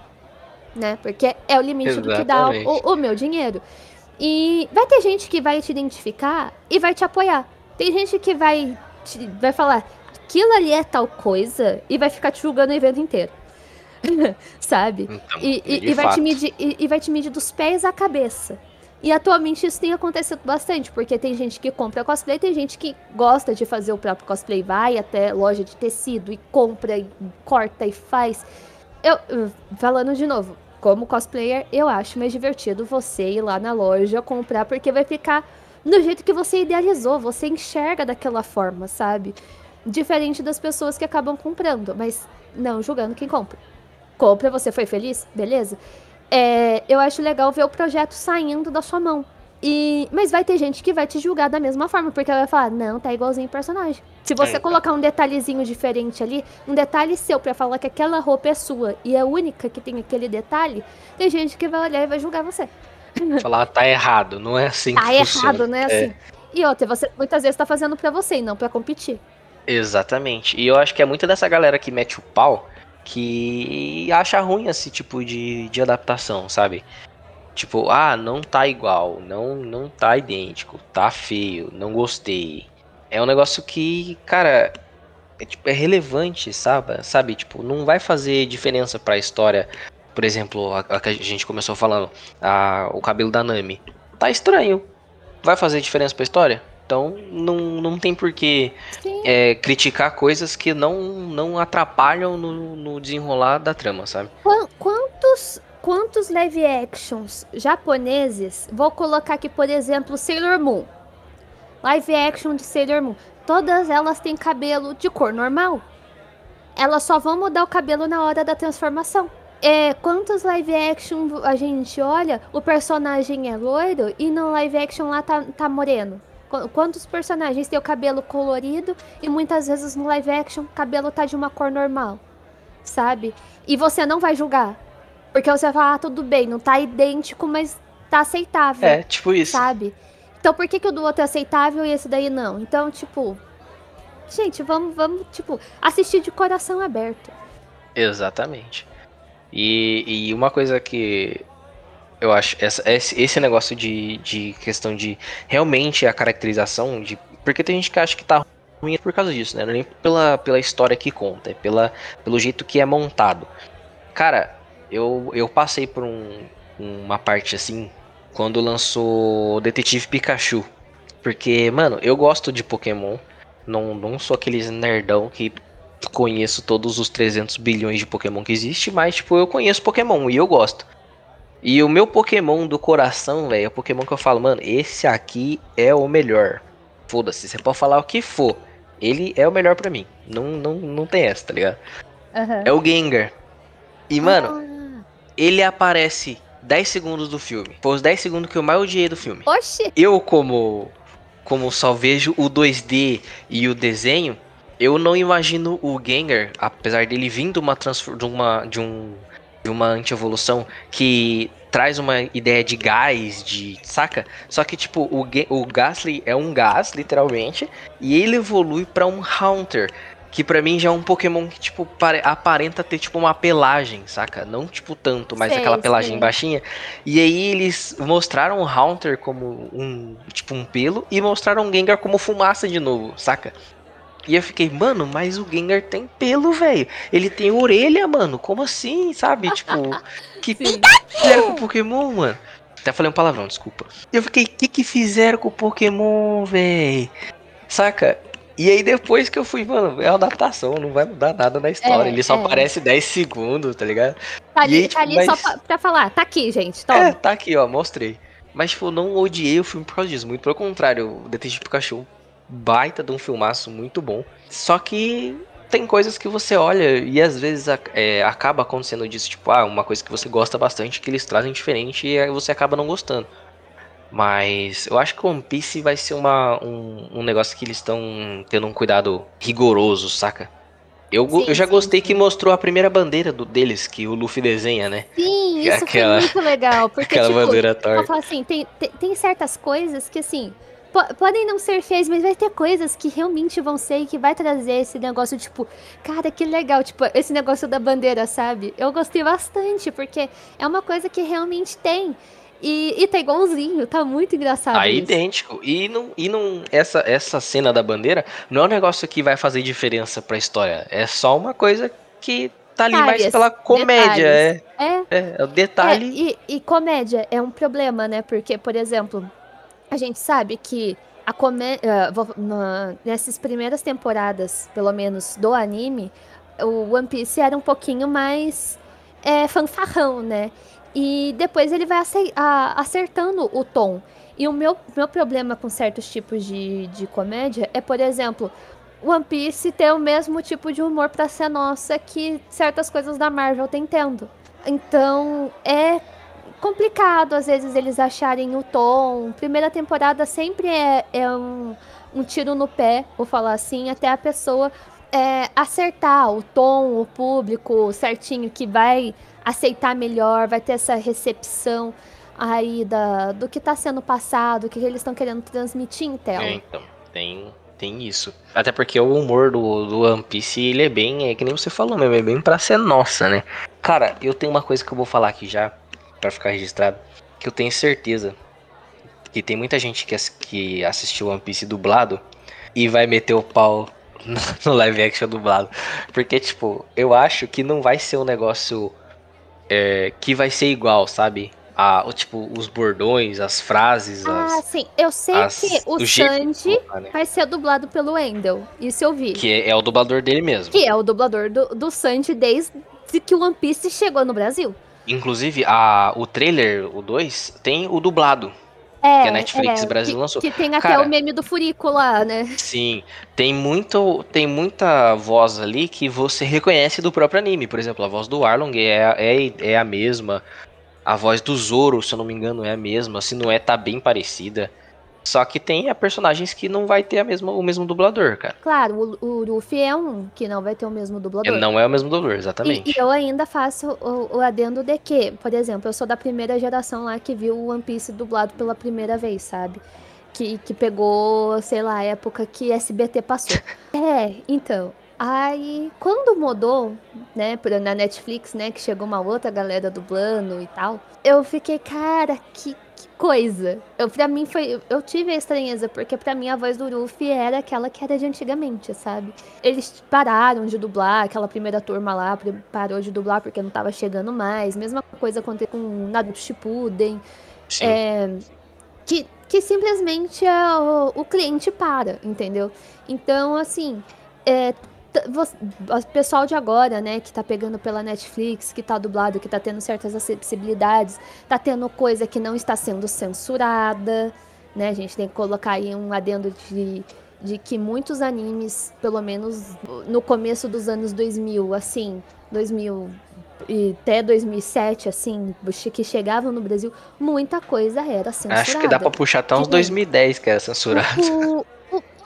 Né? Porque é o limite do que dá Exatamente. o, o meu dinheiro. E vai ter gente que vai te identificar e vai te apoiar. Tem gente que vai, te- vai falar, aquilo ali é tal coisa, e vai ficar te julgando o evento inteiro. [laughs] Sabe? Então, E, e- e vai te medir, e, e vai te medir dos pés à cabeça. E atualmente isso tem acontecido bastante, porque tem gente que compra cosplay, tem gente que gosta de fazer o próprio cosplay, vai até loja de tecido e compra, e corta e faz. Eu, falando de novo, como cosplayer, eu acho mais divertido você ir lá na loja comprar, porque vai ficar do jeito que você idealizou, você enxerga daquela forma, sabe? Diferente das pessoas que acabam comprando, mas não julgando quem compra. Compra, você foi feliz? Beleza. É, eu acho legal ver o projeto saindo da sua mão. E, mas vai ter gente que vai te julgar da mesma forma, porque ela vai falar, não, tá igualzinho o personagem. Se você então. colocar um detalhezinho diferente ali, um detalhe seu pra falar que aquela roupa é sua e é a única que tem aquele detalhe, tem gente que vai olhar e vai julgar você. [laughs] Falar, tá errado, não é assim Tá que funciona. errado, né? Assim. E outra, você muitas vezes tá fazendo pra você e não pra competir. Exatamente. E eu acho que é muita dessa galera que mete o pau que acha ruim esse tipo de, de adaptação, sabe? Tipo, ah, não tá igual, não, não tá idêntico, tá feio, não gostei. É um negócio que, cara, é, tipo, é relevante, sabe? Sabe, tipo, não vai fazer diferença pra história. Por exemplo, a, a que a gente começou falando, a, o cabelo da Nami. Tá estranho. Vai fazer diferença pra história? Então não, não tem porquê é, criticar coisas que não, não atrapalham no, no desenrolar da trama, sabe? Quan- Quantos, quantos live actions japoneses, vou colocar aqui, por exemplo, Sailor Moon. Live action de Sailor Moon. Todas elas têm cabelo de cor normal. Elas só vão mudar o cabelo na hora da transformação. É, quantos live action a gente olha, o personagem é loiro e no live action lá tá, tá moreno? Qu- Quantos personagens têm o cabelo colorido e muitas vezes no live action o cabelo tá de uma cor normal? Sabe? E você não vai julgar. Porque você vai falar, ah, tudo bem, não tá idêntico, mas tá aceitável É, tipo isso. sabe? Então por que, que o do outro é aceitável e esse daí não? Então, tipo. Gente, vamos, vamos, tipo, assistir de coração aberto. Exatamente. E, e uma coisa que eu acho, essa, esse, negócio de, de questão de realmente a caracterização, de porque tem gente que acha que tá ruim por causa disso, né? Não é nem pela, pela história que conta, é pela, pelo jeito que é montado. Cara, eu, eu passei por um, uma parte assim quando lançou Detetive Pikachu. Porque, mano, eu gosto de Pokémon. Não, não sou aqueles nerdão que conheço todos os 300 bilhões de Pokémon que existe, mas tipo, eu conheço Pokémon e eu gosto. E o meu Pokémon do coração, velho, é o Pokémon que eu falo, mano, esse aqui é o melhor. Foda-se, você pode falar o que for. Ele é o melhor pra mim. Não, não, não tem essa, tá ligado? É o Gengar. E, mano, Ah, ele aparece 10 segundos do filme. Foi os 10 segundos que eu mais odiei do filme. oxi! Eu, como, como só vejo o 2D e o desenho, eu não imagino o Gengar, apesar dele vindo uma transfor- de uma de um de uma anti-evolução que traz uma ideia de gás, de saca? Só que tipo o, o Ghastly é um gás, literalmente, e ele evolui pra um Haunter. que pra mim já é um Pokémon que, tipo, pare- aparenta ter, tipo, uma pelagem, saca? Não, tipo, tanto, mas Sei, aquela pelagem sei. baixinha. E aí eles mostraram o Haunter como um, tipo, um pelo e mostraram o Gengar como fumaça de novo, saca? E eu fiquei, mano, mas o Gengar tem pelo, velho. Ele tem orelha, mano. Como assim, sabe? Tipo, [laughs] que fizeram com o Pokémon, mano? Até falei um palavrão, desculpa. E eu fiquei, o que que fizeram com o Pokémon, véi? Saca? E aí depois que eu fui, mano, é uma adaptação, não vai mudar nada na história. É, Ele só é. aparece 10 segundos, tá ligado? Tá E ali, aí, tá tipo, ali só mas- pra, pra falar, tá aqui, gente, toma. É, tá aqui, ó, mostrei. Mas, tipo, eu não odiei o filme por causa disso. Muito pelo contrário, o Detetive Pikachu, baita de um filmaço muito bom. Só que tem coisas que você olha e às vezes é, acaba acontecendo disso, tipo, ah, uma coisa que você gosta bastante que eles trazem diferente e aí você acaba não gostando. Mas eu acho que o One Piece vai ser uma, um, um negócio que eles estão tendo um cuidado rigoroso, saca? Eu, Sim, eu já sim, gostei sim. que mostrou a primeira bandeira do, deles, que o Luffy desenha, né? Sim, isso Aquela- foi muito legal. [laughs] Porque, Aquela tipo, bandeira eu torta. falo assim, tem, tem, tem certas coisas que, assim, podem não ser feias, mas vai ter coisas que realmente vão ser e que vai trazer esse negócio, tipo, cara, que legal, tipo, esse negócio da bandeira, sabe? Eu gostei bastante, porque é uma coisa que realmente tem. E, e tá igualzinho, tá muito engraçado Tá isso. idêntico. E não, e não essa, essa cena da bandeira não é um negócio que vai fazer diferença pra história. É só uma coisa que tá ali mais pela comédia. É. É, é, é o É, detalhe. e, e comédia é um problema, né? Porque, por exemplo, a gente sabe que a comédia. nessas primeiras temporadas, pelo menos, do anime, o One Piece era um pouquinho mais é, fanfarrão, né? E depois ele vai acertando o tom. E o meu, meu problema com certos tipos de, de comédia é, por exemplo, One Piece ter o mesmo tipo de humor pra ser nossa que certas coisas da Marvel tem tendo. Então é complicado às vezes eles acharem o tom. Primeira temporada sempre é, é um, um tiro no pé, vou falar assim, até a pessoa é, acertar o tom, o público certinho que vai aceitar melhor, vai ter essa recepção aí da, do que tá sendo passado, o que eles estão querendo transmitir em tela. É, então, tem, tem isso. Até porque o humor do, do One Piece, ele é bem, é que nem você falou mesmo, é bem pra ser nossa, né? Cara, eu tenho uma coisa que eu vou falar aqui já, pra ficar registrado, que eu tenho certeza que tem muita gente que, que assistiu One Piece dublado e vai meter o pau [laughs] no- live action dublado. Porque, tipo, eu acho que não vai ser um negócio é, que vai ser igual, sabe? A, o, tipo, os bordões, as frases, Ah, as, sim. Eu sei as- que o o Sanji né? vai ser dublado pelo Wendell. Isso eu vi. Que é, é o dublador dele mesmo. Que é o dublador do, do Sanji desde que o One Piece chegou no Brasil. Inclusive, a, o trailer, o 2, tem o dublado. É, Que a Netflix é, Brasil que, lançou. Que tem até Cara, o meme do Furico lá, né? Sim, tem muito, tem muita voz ali que você reconhece do próprio anime. Por exemplo, a voz do Arlong é, é, é a mesma. A voz do Zoro, se eu não me engano, é a mesma. Se não é, tá bem parecida. Só que tem personagens que não vai ter a mesma, o mesmo dublador, cara. Claro, o, o Luffy é um que não vai ter o mesmo dublador. Não é o mesmo dublador, E, exatamente. e eu ainda faço o, o adendo de que, por exemplo, eu sou da primeira geração lá que viu o One Piece dublado pela primeira vez, sabe? Que, que pegou, sei lá, a época que SBT passou. [laughs] é, então. Aí, quando mudou, né, pra- na Netflix, né, que chegou uma outra galera dublando e tal, eu fiquei, cara, que, que coisa. Eu, pra mim foi. Eu tive a estranheza, porque pra mim a voz do Luffy era aquela que era de antigamente, sabe? Eles pararam de dublar, aquela primeira turma lá parou de dublar porque não tava chegando mais. Mesma coisa aconteceu com Naruto Shippuden. Sim. É, que, que simplesmente é o, o cliente para, entendeu? Então, assim, é, o pessoal de agora, né, que tá pegando pela Netflix, que tá dublado, que tá tendo certas acessibilidades, tá tendo coisa que não está sendo censurada, né? A gente tem que colocar aí um adendo de, de que muitos animes, pelo menos no começo dos anos 2000, assim, 2000 e até 2007, assim, que chegavam no Brasil, muita coisa era censurada. Acho que dá pra puxar até uns Tipo, 2010 que era censurado. O,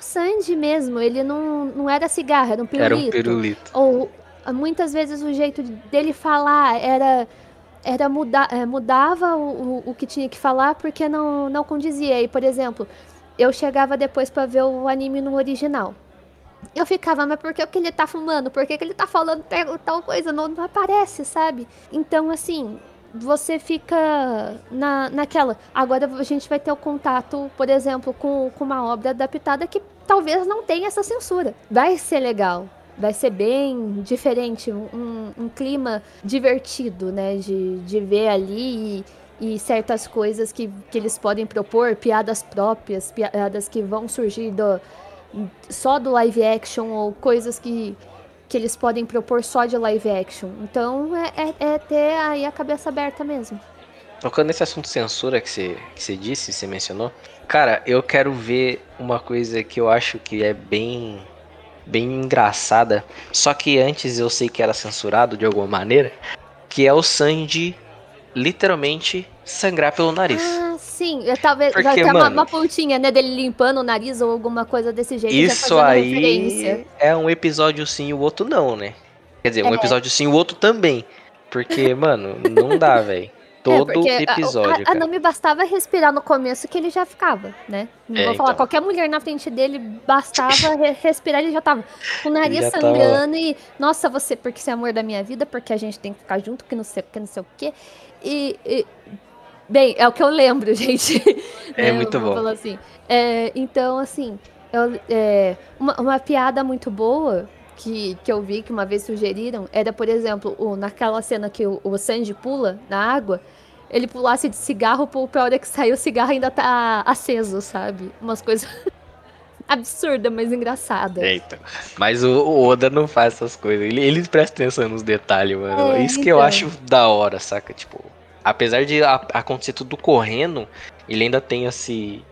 o, o Sandy mesmo, ele não, não era cigarro, era um pirulito. Era um pirulito. Ou muitas vezes o jeito dele falar era era mudar, é, mudava o, o, que tinha que falar porque não, não condizia. E, por exemplo, eu chegava depois pra ver o anime no original. eu ficava, mas por que, que ele tá fumando? Por que, que ele tá falando tal coisa? Não, não aparece, sabe? Então, assim, você fica na, naquela. Agora a gente vai ter o contato, por exemplo, com, com uma obra adaptada que talvez não tenha essa censura. Vai ser legal. Vai ser bem diferente, um, um clima divertido, né? De, de ver ali e, e certas coisas que, que eles podem propor, piadas próprias, piadas que vão surgir do, só do live action ou coisas que, que eles podem propor só de live action. Então é, é, é ter aí a cabeça aberta mesmo. Tocando nesse assunto censura que você, que você disse, você mencionou, cara, eu quero ver uma coisa que eu acho que é bem bem engraçada, só que antes eu sei que era censurado de alguma maneira, que é o Sanji literalmente sangrar pelo nariz. Ah, sim. Talvez Porque, vai ter uma, uma, pontinha, né, dele limpando o nariz ou alguma coisa desse jeito. Isso aí referência. é um episódio sim e o outro não, né? Quer dizer, um é. episódio sim e o outro também. Porque, [laughs] mano, não dá, velho. Todo é episódio. A, a, a, não me bastava respirar no começo que ele já ficava, né? Não é, vou falar, então. qualquer mulher na frente dele bastava re respirar, ele já tava com o nariz sangrando tava... e. Nossa, você, porque você é amor da minha vida, porque a gente tem que ficar junto, que não sei o que, não sei o que. E, e. Bem, é o que eu lembro, [laughs] gente. É né? muito bom. Assim. É, então, assim, eu, é, uma, uma piada muito boa que, que eu vi que uma vez sugeriram era, por exemplo, o, naquela cena que o, o Sanji pula na água, ele pulasse de cigarro, pra hora que saiu o cigarro ainda tá aceso, sabe? Umas coisas [laughs] absurda, mas engraçada. Eita. Mas o, o, Oda não faz essas coisas. Ele, ele presta atenção nos detalhes, mano. É, Isso que eu então. acho da hora, saca? Tipo, apesar de a, acontecer tudo correndo, ele ainda tem esse,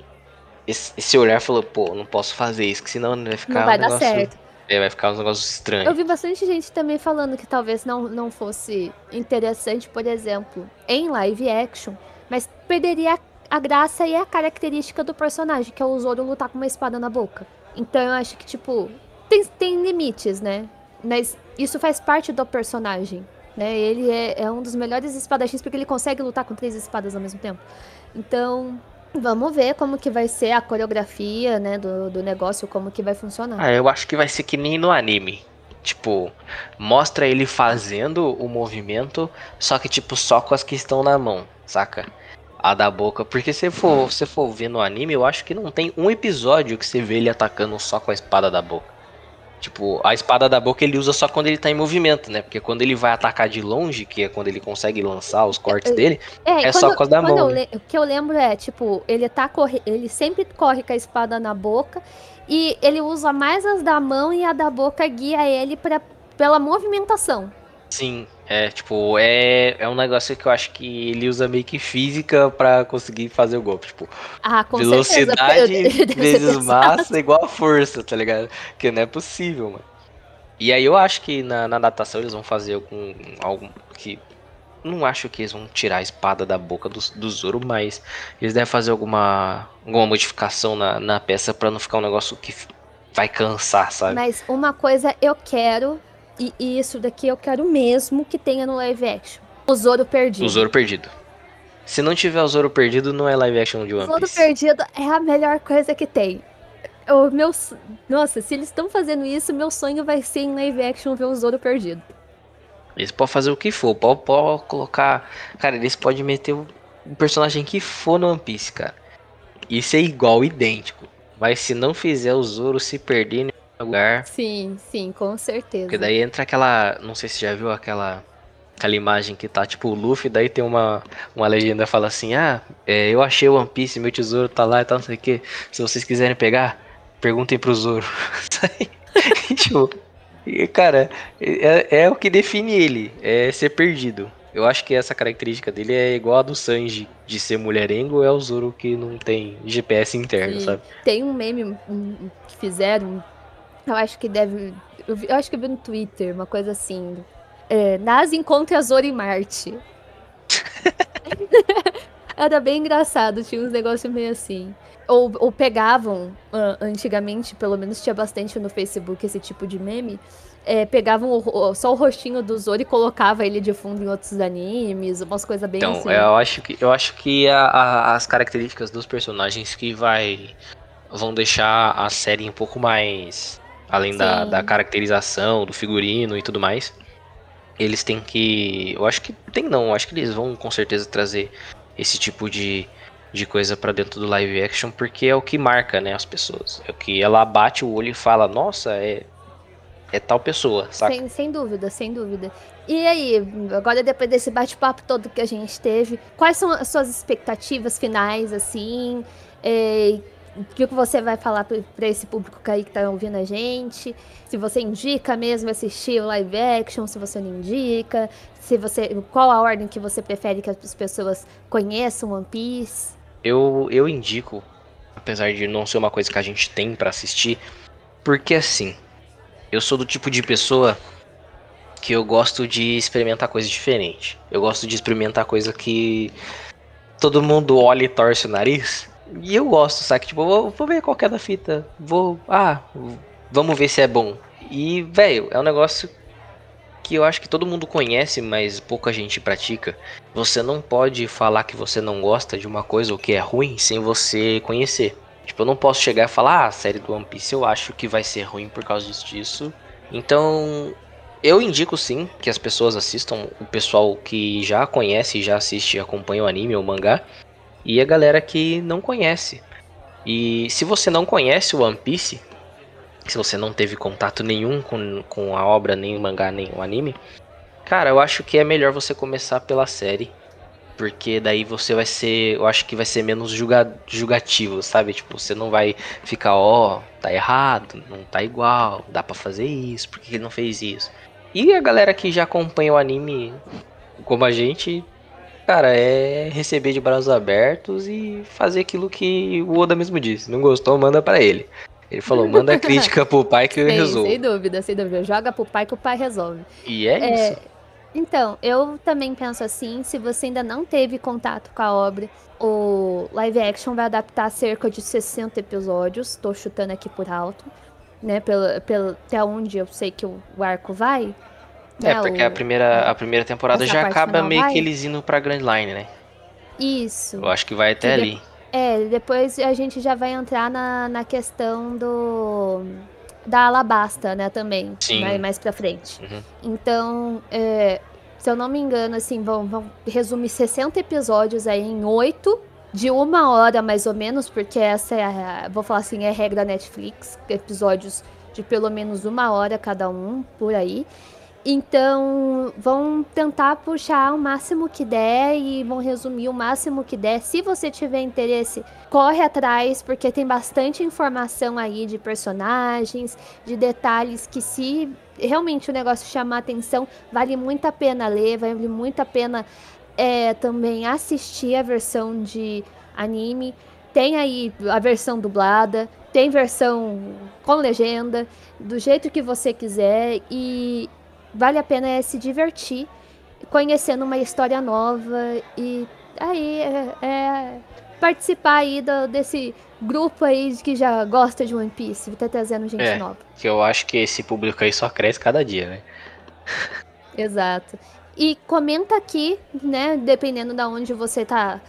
esse, esse olhar falou, pô, não posso fazer isso, que senão vai ficar. Não vai um dar negócio... certo. É, vai ficar um negócio estranho. Eu vi bastante gente também falando que talvez não, não fosse interessante, por exemplo, em live action, mas perderia a graça e a característica do personagem, que é o Zoro lutar com uma espada na boca. Então eu acho que, tipo, tem, tem limites, né? Mas isso faz parte do personagem. Né? Ele é, é um dos melhores espadachins porque ele consegue lutar com três espadas ao mesmo tempo. Então, Vamos ver como que vai ser a coreografia, né, do, do negócio, como que vai funcionar. Ah, eu acho que vai ser que nem no anime. Tipo, mostra ele fazendo o movimento, só que tipo só com as que estão na mão, saca? A da boca, porque se for, se for ver no anime, eu acho que não tem um episódio que você vê ele atacando só com a espada da boca. Tipo, a espada da boca ele usa só quando ele tá em movimento, né? Porque quando ele vai atacar de longe, que é quando ele consegue lançar os cortes dele, é, é só com a da mão. Né? O que eu lembro é, tipo, ele tá corre, ele sempre corre com a espada na boca e ele usa mais as da mão e a da boca guia ele pra, pela movimentação. Sim, é, tipo, é, é um negócio que eu acho que ele usa meio que física para conseguir fazer o golpe. Tipo, ah, velocidade vezes [laughs] massa igual a força, tá ligado? Que não é possível, mano. E aí eu acho que na, na adaptação eles vão fazer algum, algum que não acho que eles vão tirar a espada da boca do, do Zoro, mas eles devem fazer alguma, alguma modificação na, na peça para não ficar um negócio que vai cansar, sabe? Mas uma coisa eu quero e, e, isso daqui eu quero mesmo que tenha no live action. O Zoro Perdido. O Zoro Perdido. Se não tiver o Zoro Perdido, não é live action de One Piece. O Zoro Perdido é a melhor coisa que tem. O meu, nossa, se eles estão fazendo isso, meu sonho vai ser em live action ver o Zoro Perdido. Eles podem fazer o que for, pode, pode colocar... Cara, eles podem meter o personagem que for no One Piece, cara. Isso é igual, idêntico. Mas se não fizer o Zoro se perder lugar. Sim, sim, com certeza. Porque daí entra aquela. Não sei se você já viu aquela. Aquela imagem que tá tipo o Luffy, daí tem uma, uma legenda que fala assim: Ah, é, eu achei o One Piece, meu tesouro tá lá e tal, não sei o que. Se vocês quiserem pegar, perguntem pro Zoro. [laughs] tipo, e, cara, é, é o que define ele, é ser perdido. Eu acho que essa característica dele é igual a do Sanji, de ser mulherengo, é o Zoro que não tem GPS interno, Sim. sabe? Tem um meme que fizeram eu acho que deve. Eu, eu acho que eu vi no Twitter, uma coisa assim. É, NASA encontra Zoro em Marte. [laughs] Era bem engraçado, tinha uns negócios meio assim. Ou, ou pegavam, uh, antigamente, pelo menos tinha bastante no Facebook esse tipo de meme. É, pegavam o, só o rostinho do Zoro e colocava ele de fundo em outros animes, umas coisas bem então, assim. eu acho que, eu acho que a, a, as características dos personagens que vai vão deixar a série um pouco mais além da, da caracterização, do figurino e tudo mais. Eles têm que. Eu acho que tem não, eu acho que eles vão com certeza trazer esse tipo de, de coisa para dentro do live action, porque é o que marca, né, as pessoas. É o que ela bate o olho e fala, nossa, é, é tal pessoa, sabe? Sem, sem dúvida, sem dúvida. E aí, agora depois desse bate-papo todo que a gente teve, quais são as suas expectativas finais, assim? É, o que você vai falar para esse público aí que tá ouvindo a gente? Se você indica mesmo assistir o live action, se você não indica, se você, qual a ordem que você prefere que as pessoas conheçam One Piece? Eu, eu indico, apesar de não ser uma coisa que a gente tem para assistir, porque assim, eu sou do tipo de pessoa que eu gosto de experimentar coisa diferente. Eu gosto de experimentar coisa que todo mundo olha e torce o nariz. E eu gosto, sabe? Tipo, vou, vou ver qual é da fita. Vou. Ah, vamos ver se é bom. E, velho, é um negócio que eu acho que todo mundo conhece, mas pouca gente pratica. Você não pode falar que você não gosta de uma coisa ou que é ruim sem você conhecer. Tipo, eu não posso chegar e falar, ah, a série do One Piece eu acho que vai ser ruim por causa disso. Então, eu indico sim que as pessoas assistam, o pessoal que já conhece, já assiste, acompanha o anime ou o mangá, e a galera que não conhece. E se você não conhece o One Piece, se você não teve contato nenhum com, com a obra, nem o mangá, nem o anime, cara, eu acho que é melhor você começar pela série porque daí você vai ser, eu acho que vai ser menos julga, julgativo, sabe? Tipo, você não vai ficar, ó, oh, tá errado, não tá igual, dá para fazer isso, por que ele não fez isso? E a galera que já acompanha o anime como a gente, cara, é receber de braços abertos e fazer aquilo que o Oda mesmo disse. Não gostou, manda para ele. Ele falou, manda [laughs] crítica pro pai que eu resolvo. Sem dúvida, sem dúvida. Joga pro pai que o pai resolve. E é, é isso. Então, eu também penso assim, se você ainda não teve contato com a obra, o live action vai adaptar cerca de 60 episódios, estou chutando aqui por alto, né, pelo, pelo, até onde eu sei que o arco vai. É, né, porque o, a, primeira, a primeira temporada já acaba meio vai. que eles indo pra Grand Line, né? Isso. Eu acho que vai até que ali. De, é, depois a gente já vai entrar na, na questão do da Alabasta, né, também, Sim. Mais, mais pra frente. Uhum. Então, é, se eu não me engano, assim, vão, vão resumir 60 episódios aí em 8, de uma hora mais ou menos, porque essa é a, vou falar assim, é a regra da Netflix, episódios de pelo menos uma hora cada um, por aí. Então, vão tentar puxar o máximo que der e vão resumir o máximo que der. Se você tiver interesse, corre atrás, porque tem bastante informação aí de personagens, de detalhes que se realmente o negócio chamar atenção, vale muito a pena ler, vale muito a pena é, também assistir a versão de anime. Tem aí a versão dublada, tem versão com legenda, do jeito que você quiser e vale a pena é se divertir conhecendo uma história nova e aí é, é participar aí do, desse grupo aí que já gosta de One Piece, tá trazendo gente é, nova. Que eu acho que esse público aí só cresce cada dia, né? [laughs] Exato. E comenta aqui, né, dependendo da onde você tá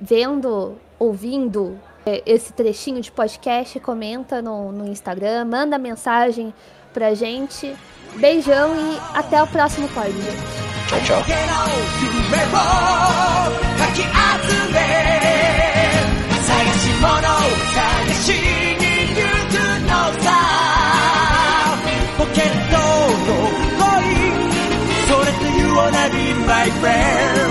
vendo, ouvindo é, esse trechinho de podcast, comenta no, no Instagram, manda mensagem pra gente. Beijão e até o próximo pod, gente. Tchau, tchau. My friend